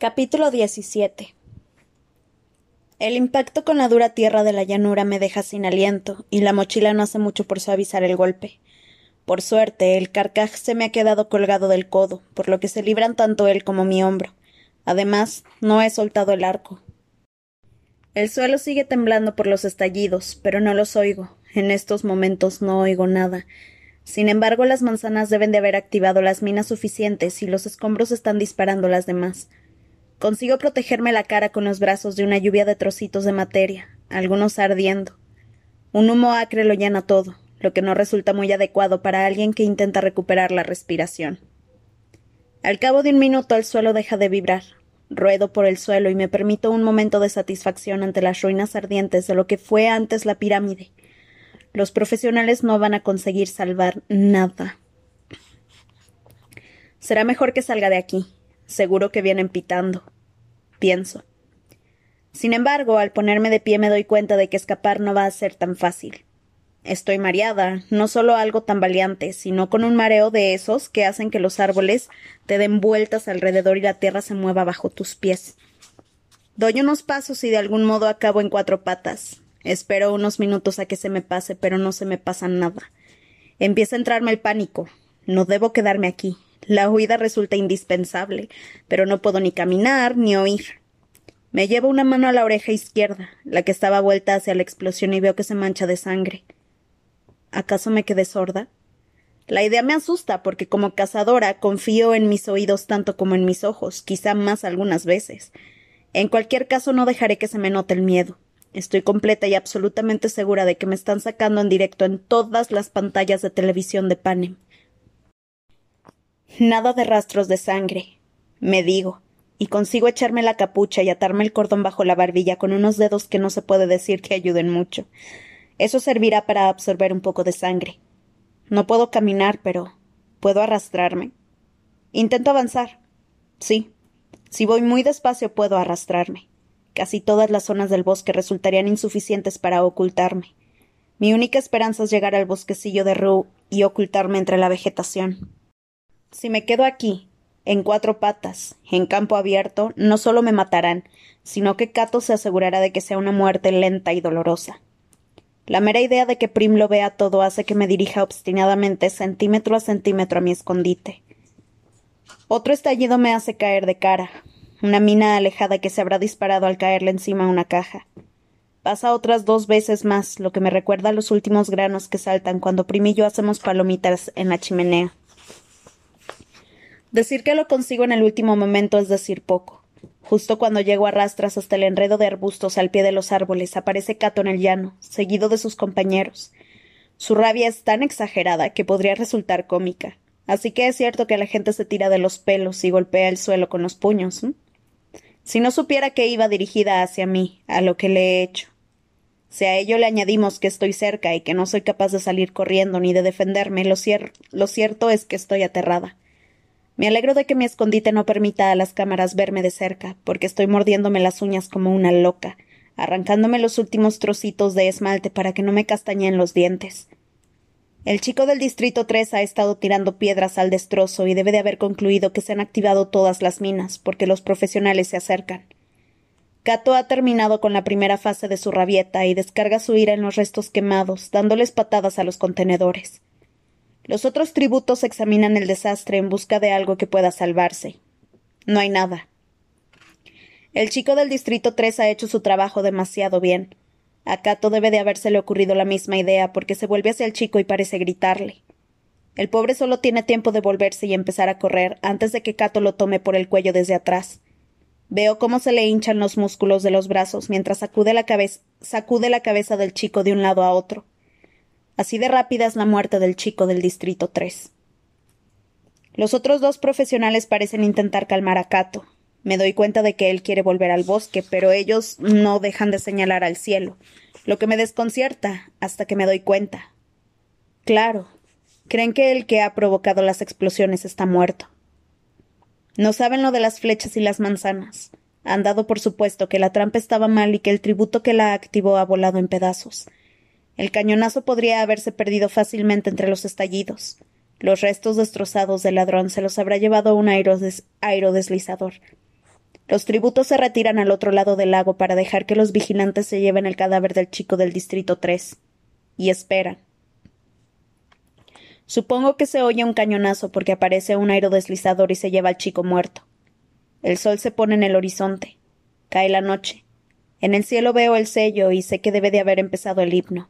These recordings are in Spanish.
Capítulo 17 El impacto con la dura tierra de la llanura me deja sin aliento, y la mochila no hace mucho por suavizar el golpe. Por suerte, el carcaj se me ha quedado colgado del codo, por lo que se libran tanto él como mi hombro. Además, no he soltado el arco. El suelo sigue temblando por los estallidos, pero no los oigo. En estos momentos no oigo nada. Sin embargo, las manzanas deben de haber activado las minas suficientes y los escombros están disparando las demás. Consigo protegerme la cara con los brazos de una lluvia de trocitos de materia, algunos ardiendo. Un humo acre lo llena todo, lo que no resulta muy adecuado para alguien que intenta recuperar la respiración. Al cabo de un minuto el suelo deja de vibrar. Ruedo por el suelo y me permito un momento de satisfacción ante las ruinas ardientes de lo que fue antes la pirámide. Los profesionales no van a conseguir salvar nada. Será mejor que salga de aquí, Seguro que vienen pitando. Pienso. Sin embargo, al ponerme de pie me doy cuenta de que escapar no va a ser tan fácil. Estoy mareada, no solo algo tan valiente, sino con un mareo de esos que hacen que los árboles te den vueltas alrededor y la tierra se mueva bajo tus pies. Doy unos pasos y de algún modo acabo en cuatro patas. Espero unos minutos a que se me pase, pero no se me pasa nada. Empieza a entrarme el pánico. No debo quedarme aquí. La huida resulta indispensable, pero no puedo ni caminar ni oír. Me llevo una mano a la oreja izquierda, la que estaba vuelta hacia la explosión y veo que se mancha de sangre. ¿Acaso me quedé sorda? La idea me asusta porque como cazadora confío en mis oídos tanto como en mis ojos, quizá más algunas veces. En cualquier caso no dejaré que se me note el miedo. Estoy completa y absolutamente segura de que me están sacando en directo en todas las pantallas de televisión de Panem. Nada de rastros de sangre, me digo, y consigo echarme la capucha y atarme el cordón bajo la barbilla con unos dedos que no se puede decir que ayuden mucho. Eso servirá para absorber un poco de sangre. No puedo caminar, pero puedo arrastrarme. Intento avanzar. Sí. Si voy muy despacio puedo arrastrarme. Casi todas las zonas del bosque resultarían insuficientes para ocultarme. Mi única esperanza es llegar al bosquecillo de Rue y ocultarme entre la vegetación. Si me quedo aquí, en cuatro patas, en campo abierto, no solo me matarán, sino que Cato se asegurará de que sea una muerte lenta y dolorosa. La mera idea de que Prim lo vea todo hace que me dirija obstinadamente centímetro a centímetro a mi escondite. Otro estallido me hace caer de cara, una mina alejada que se habrá disparado al caerle encima una caja. Pasa otras dos veces más, lo que me recuerda a los últimos granos que saltan cuando Prim y yo hacemos palomitas en la chimenea. Decir que lo consigo en el último momento es decir poco. Justo cuando llego a rastras hasta el enredo de arbustos al pie de los árboles, aparece Cato en el llano, seguido de sus compañeros. Su rabia es tan exagerada que podría resultar cómica. Así que es cierto que la gente se tira de los pelos y golpea el suelo con los puños. Si no supiera que iba dirigida hacia mí, a lo que le he hecho. Si a ello le añadimos que estoy cerca y que no soy capaz de salir corriendo ni de defenderme, lo, lo cierto es que estoy aterrada. Me alegro de que mi escondite no permita a las cámaras verme de cerca, porque estoy mordiéndome las uñas como una loca, arrancándome los últimos trocitos de esmalte para que no me castañeen los dientes. El chico del Distrito 3 ha estado tirando piedras al destrozo y debe de haber concluido que se han activado todas las minas, porque los profesionales se acercan. Cato ha terminado con la primera fase de su rabieta y descarga su ira en los restos quemados, dándoles patadas a los contenedores. Los otros tributos examinan el desastre en busca de algo que pueda salvarse. No hay nada. El chico del Distrito 3 ha hecho su trabajo demasiado bien. A Cato debe de habérsele ocurrido la misma idea porque se vuelve hacia el chico y parece gritarle. El pobre solo tiene tiempo de volverse y empezar a correr antes de que Cato lo tome por el cuello desde atrás. Veo cómo se le hinchan los músculos de los brazos mientras sacude la, sacude la cabeza del chico de un lado a otro. Así de rápida es la muerte del chico del Distrito 3. Los otros dos profesionales parecen intentar calmar a Cato. Me doy cuenta de que él quiere volver al bosque, pero ellos no dejan de señalar al cielo, lo que me desconcierta hasta que me doy cuenta. Claro, creen que el que ha provocado las explosiones está muerto. No saben lo de las flechas y las manzanas. Han dado por supuesto que la trampa estaba mal y que el tributo que la activó ha volado en pedazos. El cañonazo podría haberse perdido fácilmente entre los estallidos. Los restos destrozados del ladrón se los habrá llevado un aerodeslizador. Los tributos se retiran al otro lado del lago para dejar que los vigilantes se lleven el cadáver del chico del Distrito 3. Y esperan. Supongo que se oye un cañonazo porque aparece un aerodeslizador y se lleva al chico muerto. El sol se pone en el horizonte. Cae la noche. En el cielo veo el sello y sé que debe de haber empezado el himno.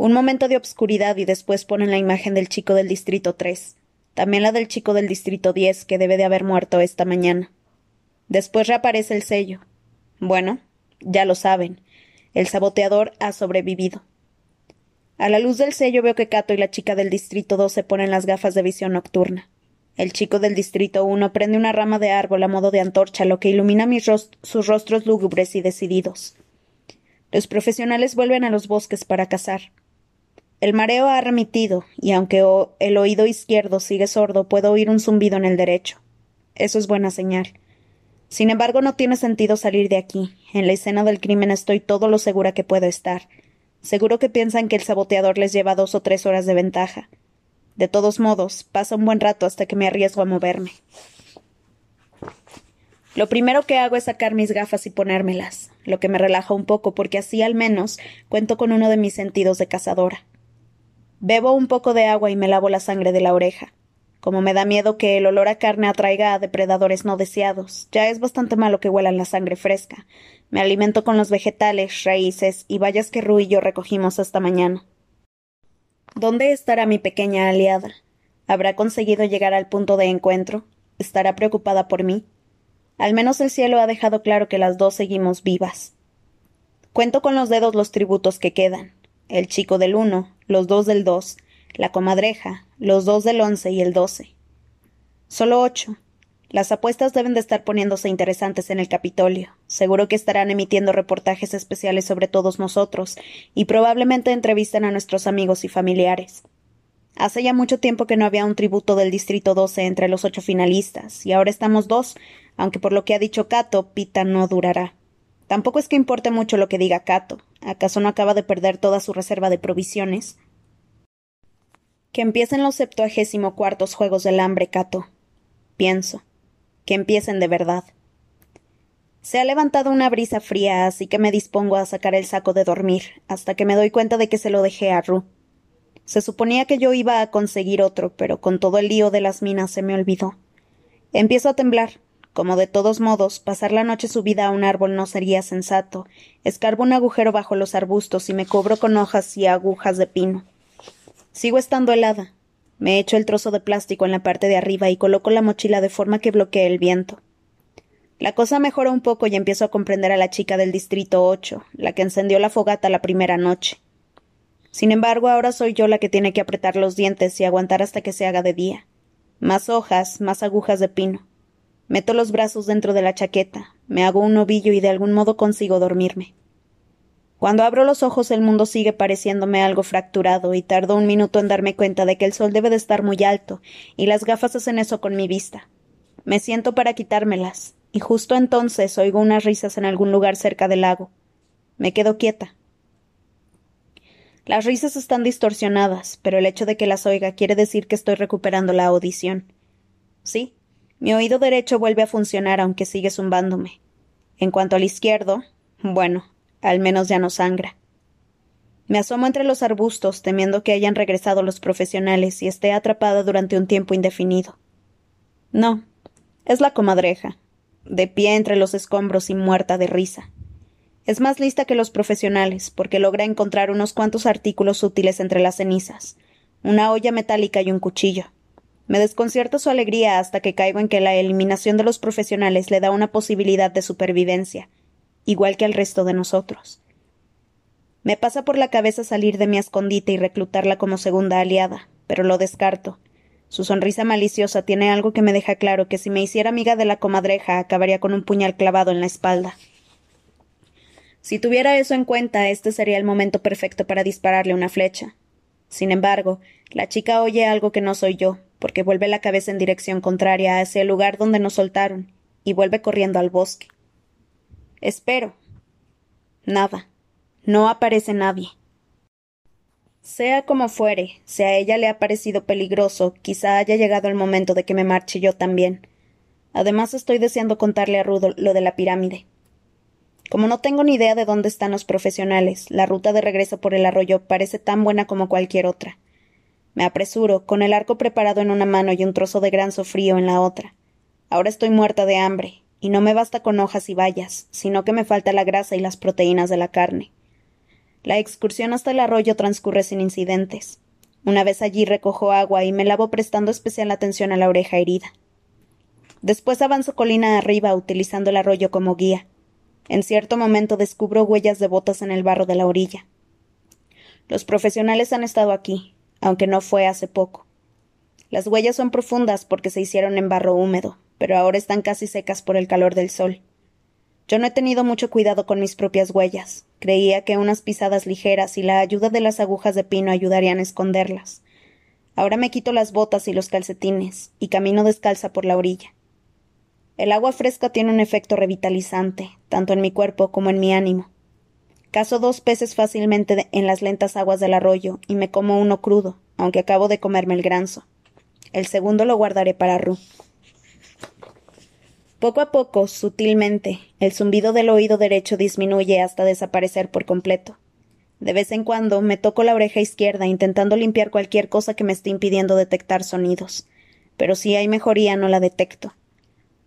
Un momento de obscuridad y después ponen la imagen del chico del Distrito 3, también la del chico del Distrito 10, que debe de haber muerto esta mañana. Después reaparece el sello. Bueno, ya lo saben. El saboteador ha sobrevivido. A la luz del sello veo que Cato y la chica del Distrito 2 se ponen las gafas de visión nocturna. El chico del Distrito 1 prende una rama de árbol a modo de antorcha, lo que ilumina sus rostros lúgubres y decididos. Los profesionales vuelven a los bosques para cazar. El mareo ha remitido, y aunque el oído izquierdo sigue sordo, puedo oír un zumbido en el derecho. Eso es buena señal. Sin embargo, no tiene sentido salir de aquí. En la escena del crimen estoy todo lo segura que puedo estar. Seguro que piensan que el saboteador les lleva dos o tres horas de ventaja. De todos modos, pasa un buen rato hasta que me arriesgo a moverme. Lo primero que hago es sacar mis gafas y ponérmelas, lo que me relaja un poco porque así al menos cuento con uno de mis sentidos de cazadora. Bebo un poco de agua y me lavo la sangre de la oreja. Como me da miedo que el olor a carne atraiga a depredadores no deseados, ya es bastante malo que huelan la sangre fresca. Me alimento con los vegetales, raíces y bayas que Ru y yo recogimos esta mañana. ¿Dónde estará mi pequeña aliada? ¿Habrá conseguido llegar al punto de encuentro? ¿Estará preocupada por mí? Al menos el cielo ha dejado claro que las dos seguimos vivas. Cuento con los dedos los tributos que quedan el chico del uno, los dos del dos, la comadreja, los dos del once y el doce. Solo ocho. Las apuestas deben de estar poniéndose interesantes en el Capitolio. Seguro que estarán emitiendo reportajes especiales sobre todos nosotros, y probablemente entrevistan a nuestros amigos y familiares. Hace ya mucho tiempo que no había un tributo del Distrito 12 entre los ocho finalistas, y ahora estamos dos, aunque por lo que ha dicho Cato, Pita no durará. Tampoco es que importe mucho lo que diga Cato. ¿Acaso no acaba de perder toda su reserva de provisiones? Que empiecen los septuagésimo cuartos Juegos del Hambre, Cato. Pienso. Que empiecen de verdad. Se ha levantado una brisa fría, así que me dispongo a sacar el saco de dormir, hasta que me doy cuenta de que se lo dejé a Ru. Se suponía que yo iba a conseguir otro, pero con todo el lío de las minas se me olvidó. Empiezo a temblar, como de todos modos, pasar la noche subida a un árbol no sería sensato, escarbo un agujero bajo los arbustos y me cubro con hojas y agujas de pino. Sigo estando helada. Me echo el trozo de plástico en la parte de arriba y coloco la mochila de forma que bloquee el viento. La cosa mejora un poco y empiezo a comprender a la chica del distrito ocho, la que encendió la fogata la primera noche. Sin embargo, ahora soy yo la que tiene que apretar los dientes y aguantar hasta que se haga de día. Más hojas, más agujas de pino. Meto los brazos dentro de la chaqueta, me hago un ovillo y de algún modo consigo dormirme. Cuando abro los ojos el mundo sigue pareciéndome algo fracturado y tardo un minuto en darme cuenta de que el sol debe de estar muy alto y las gafas hacen eso con mi vista. Me siento para quitármelas y justo entonces oigo unas risas en algún lugar cerca del lago. Me quedo quieta. Las risas están distorsionadas, pero el hecho de que las oiga quiere decir que estoy recuperando la audición. Sí, mi oído derecho vuelve a funcionar aunque sigue zumbándome. En cuanto al izquierdo, bueno, al menos ya no sangra. Me asomo entre los arbustos, temiendo que hayan regresado los profesionales y esté atrapada durante un tiempo indefinido. No, es la comadreja, de pie entre los escombros y muerta de risa. Es más lista que los profesionales, porque logra encontrar unos cuantos artículos útiles entre las cenizas, una olla metálica y un cuchillo. Me desconcierta su alegría hasta que caigo en que la eliminación de los profesionales le da una posibilidad de supervivencia, igual que al resto de nosotros. Me pasa por la cabeza salir de mi escondite y reclutarla como segunda aliada, pero lo descarto. Su sonrisa maliciosa tiene algo que me deja claro que si me hiciera amiga de la comadreja acabaría con un puñal clavado en la espalda. Si tuviera eso en cuenta, este sería el momento perfecto para dispararle una flecha. Sin embargo, la chica oye algo que no soy yo, porque vuelve la cabeza en dirección contraria hacia el lugar donde nos soltaron, y vuelve corriendo al bosque. Espero. Nada. No aparece nadie. Sea como fuere, si a ella le ha parecido peligroso, quizá haya llegado el momento de que me marche yo también. Además estoy deseando contarle a Rudo lo de la pirámide. Como no tengo ni idea de dónde están los profesionales, la ruta de regreso por el arroyo parece tan buena como cualquier otra. Me apresuro, con el arco preparado en una mano y un trozo de gran frío en la otra. Ahora estoy muerta de hambre, y no me basta con hojas y bayas, sino que me falta la grasa y las proteínas de la carne. La excursión hasta el arroyo transcurre sin incidentes. Una vez allí recojo agua y me lavo prestando especial atención a la oreja herida. Después avanzo colina arriba utilizando el arroyo como guía. En cierto momento descubro huellas de botas en el barro de la orilla. Los profesionales han estado aquí, aunque no fue hace poco. Las huellas son profundas porque se hicieron en barro húmedo, pero ahora están casi secas por el calor del sol. Yo no he tenido mucho cuidado con mis propias huellas. Creía que unas pisadas ligeras y la ayuda de las agujas de pino ayudarían a esconderlas. Ahora me quito las botas y los calcetines, y camino descalza por la orilla. El agua fresca tiene un efecto revitalizante, tanto en mi cuerpo como en mi ánimo. Cazo dos peces fácilmente en las lentas aguas del arroyo y me como uno crudo, aunque acabo de comerme el granzo. El segundo lo guardaré para Ru. Poco a poco, sutilmente, el zumbido del oído derecho disminuye hasta desaparecer por completo. De vez en cuando me toco la oreja izquierda intentando limpiar cualquier cosa que me esté impidiendo detectar sonidos. Pero si hay mejoría no la detecto.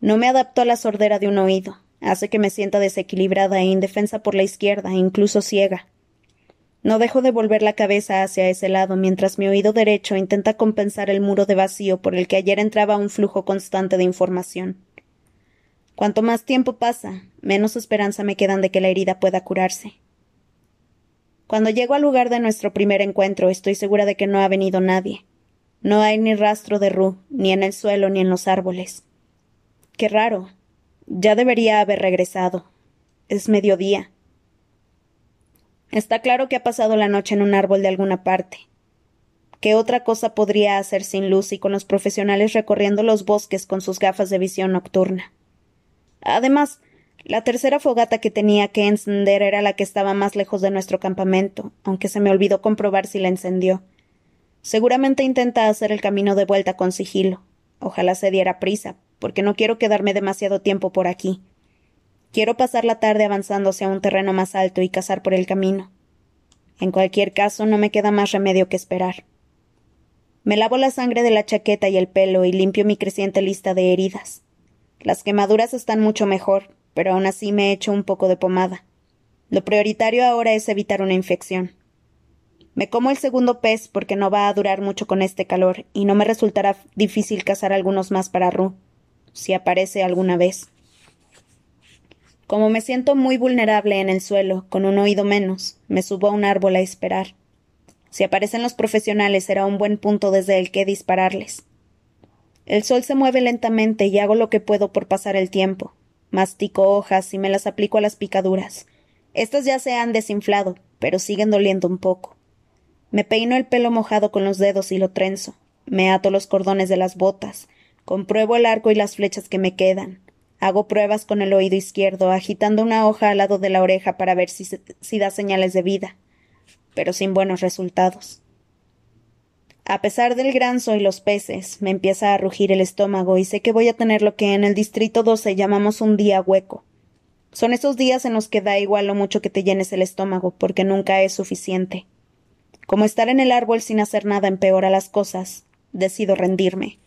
No me adapto a la sordera de un oído, hace que me sienta desequilibrada e indefensa por la izquierda, incluso ciega. No dejo de volver la cabeza hacia ese lado mientras mi oído derecho intenta compensar el muro de vacío por el que ayer entraba un flujo constante de información. Cuanto más tiempo pasa, menos esperanza me quedan de que la herida pueda curarse. Cuando llego al lugar de nuestro primer encuentro, estoy segura de que no ha venido nadie. No hay ni rastro de Ru, ni en el suelo ni en los árboles. Qué raro. Ya debería haber regresado. Es mediodía. Está claro que ha pasado la noche en un árbol de alguna parte. ¿Qué otra cosa podría hacer sin luz y con los profesionales recorriendo los bosques con sus gafas de visión nocturna? Además, la tercera fogata que tenía que encender era la que estaba más lejos de nuestro campamento, aunque se me olvidó comprobar si la encendió. Seguramente intenta hacer el camino de vuelta con sigilo. Ojalá se diera prisa, porque no quiero quedarme demasiado tiempo por aquí. Quiero pasar la tarde avanzando hacia un terreno más alto y cazar por el camino. En cualquier caso, no me queda más remedio que esperar. Me lavo la sangre de la chaqueta y el pelo y limpio mi creciente lista de heridas. Las quemaduras están mucho mejor, pero aún así me echo un poco de pomada. Lo prioritario ahora es evitar una infección. Me como el segundo pez porque no va a durar mucho con este calor y no me resultará difícil cazar algunos más para Ru si aparece alguna vez. Como me siento muy vulnerable en el suelo, con un oído menos, me subo a un árbol a esperar. Si aparecen los profesionales será un buen punto desde el que dispararles. El sol se mueve lentamente y hago lo que puedo por pasar el tiempo. Mastico hojas y me las aplico a las picaduras. Estas ya se han desinflado, pero siguen doliendo un poco. Me peino el pelo mojado con los dedos y lo trenzo. Me ato los cordones de las botas. Compruebo el arco y las flechas que me quedan. Hago pruebas con el oído izquierdo, agitando una hoja al lado de la oreja para ver si, da señales de vida, pero sin buenos resultados. A pesar del granzo y los peces, me empieza a rugir el estómago y sé que voy a tener lo que en el distrito 12 llamamos un día hueco. Son esos días en los que da igual lo mucho que te llenes el estómago, porque nunca es suficiente. Como estar en el árbol sin hacer nada empeora las cosas, decido rendirme.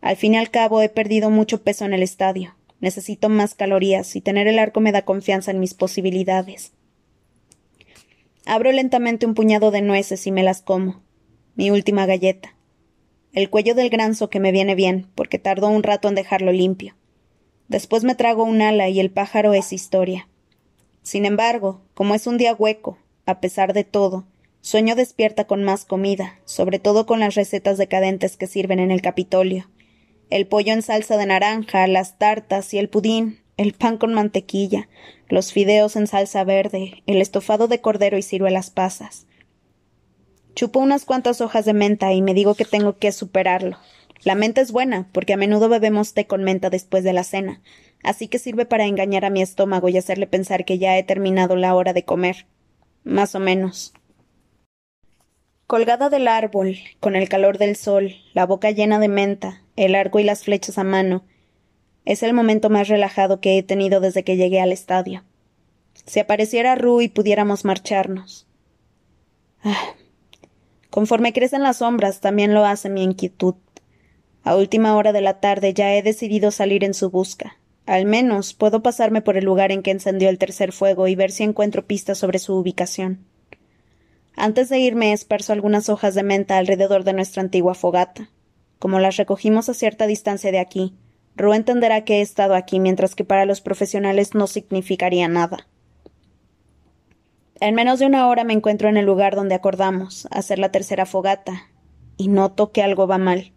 Al fin y al cabo he perdido mucho peso en el estadio. Necesito más calorías y tener el arco me da confianza en mis posibilidades. Abro lentamente un puñado de nueces y me las como. Mi última galleta. El cuello del granzo que me viene bien, porque tardó un rato en dejarlo limpio. Después me trago un ala y el pájaro es historia. Sin embargo, como es un día hueco, a pesar de todo, sueño despierta con más comida, sobre todo con las recetas decadentes que sirven en el Capitolio el pollo en salsa de naranja, las tartas y el pudín, el pan con mantequilla, los fideos en salsa verde, el estofado de cordero y ciruelas pasas. Chupo unas cuantas hojas de menta y me digo que tengo que superarlo. La menta es buena, porque a menudo bebemos té con menta después de la cena, así que sirve para engañar a mi estómago y hacerle pensar que ya he terminado la hora de comer. Más o menos. Colgada del árbol, con el calor del sol, la boca llena de menta, el arco y las flechas a mano, Es el momento más relajado que he tenido desde que llegué al estadio. Si apareciera Ru y pudiéramos marcharnos. Ah. Conforme crecen las sombras, también lo hace mi inquietud. A última hora de la tarde ya he decidido salir en su busca. Al menos puedo pasarme por el lugar en que encendió el tercer fuego y ver si encuentro pistas sobre su ubicación. Antes de irme esparzo algunas hojas de menta alrededor de nuestra antigua fogata. Como las recogimos a cierta distancia de aquí, Ru entenderá que he estado aquí mientras que para los profesionales no significaría nada. En menos de una hora me encuentro en el lugar donde acordamos hacer la tercera fogata, y noto que algo va mal.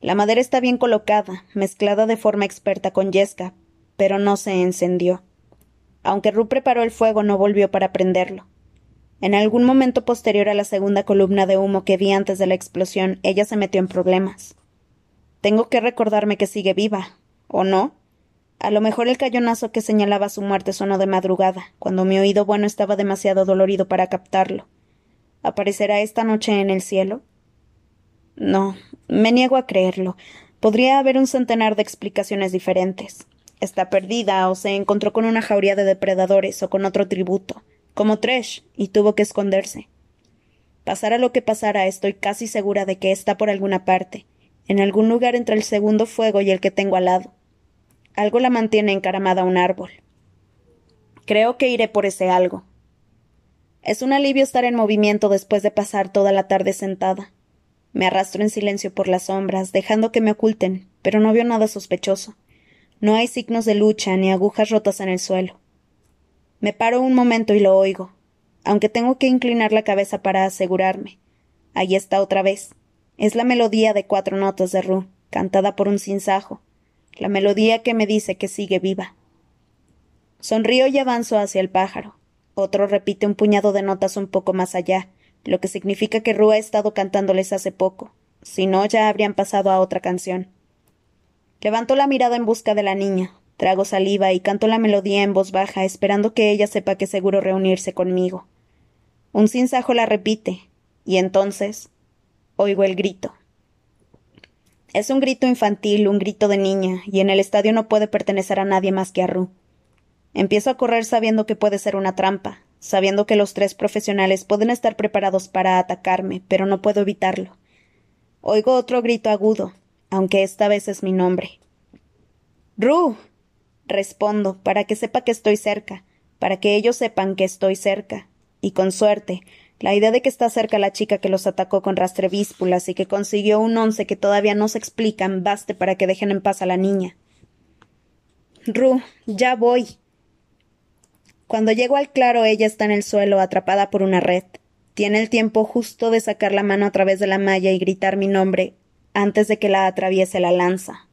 La madera está bien colocada, mezclada de forma experta con yesca, pero no se encendió. Aunque Ru preparó el fuego, no volvió para prenderlo. En algún momento posterior a la segunda columna de humo que vi antes de la explosión, ella se metió en problemas. Tengo que recordarme que sigue viva, ¿o no? A lo mejor el cañonazo que señalaba su muerte sonó de madrugada, cuando mi oído bueno estaba demasiado dolorido para captarlo. ¿Aparecerá esta noche en el cielo? No, me niego a creerlo. Podría haber un centenar de explicaciones diferentes. Está perdida, o se encontró con una jauría de depredadores, o con otro tributo, como Tresh, y tuvo que esconderse. Pasara lo que pasara, estoy casi segura de que está por alguna parte, en algún lugar entre el segundo fuego y el que tengo al lado algo la mantiene encaramada a un árbol. Creo que iré por ese algo. Es un alivio estar en movimiento después de pasar toda la tarde sentada. Me arrastro en silencio por las sombras, dejando que me oculten, pero no veo nada sospechoso. No hay signos de lucha ni agujas rotas en el suelo. Me paro un momento y lo oigo, aunque tengo que inclinar la cabeza para asegurarme. Ahí está otra vez. Es la melodía de cuatro notas de Ru, cantada por un sinsajo la melodía que me dice que sigue viva. Sonrío y avanzo hacia el pájaro. Otro repite un puñado de notas un poco más allá, lo que significa que Rú ha estado cantándoles hace poco. Si no, ya habrían pasado a otra canción. Levanto la mirada en busca de la niña, trago saliva y canto la melodía en voz baja, esperando que ella sepa que seguro reunirse conmigo. Un sinsajo la repite, y entonces oigo el grito. Es un grito infantil, un grito de niña, y en el estadio no puede pertenecer a nadie más que a Ru. Empiezo a correr sabiendo que puede ser una trampa, sabiendo que los tres profesionales pueden estar preparados para atacarme, pero no puedo evitarlo. Oigo otro grito agudo, aunque esta vez es mi nombre. Ru. Respondo, para que sepa que estoy cerca, para que ellos sepan que estoy cerca, y con suerte, la idea de que está cerca la chica que los atacó con rastrevíspulas y que consiguió un once que todavía no se explican baste para que dejen en paz a la niña. Ru, ya voy. Cuando llego al claro, ella está en el suelo, atrapada por una red. Tiene el tiempo justo de sacar la mano a través de la malla y gritar mi nombre antes de que la atraviese la lanza.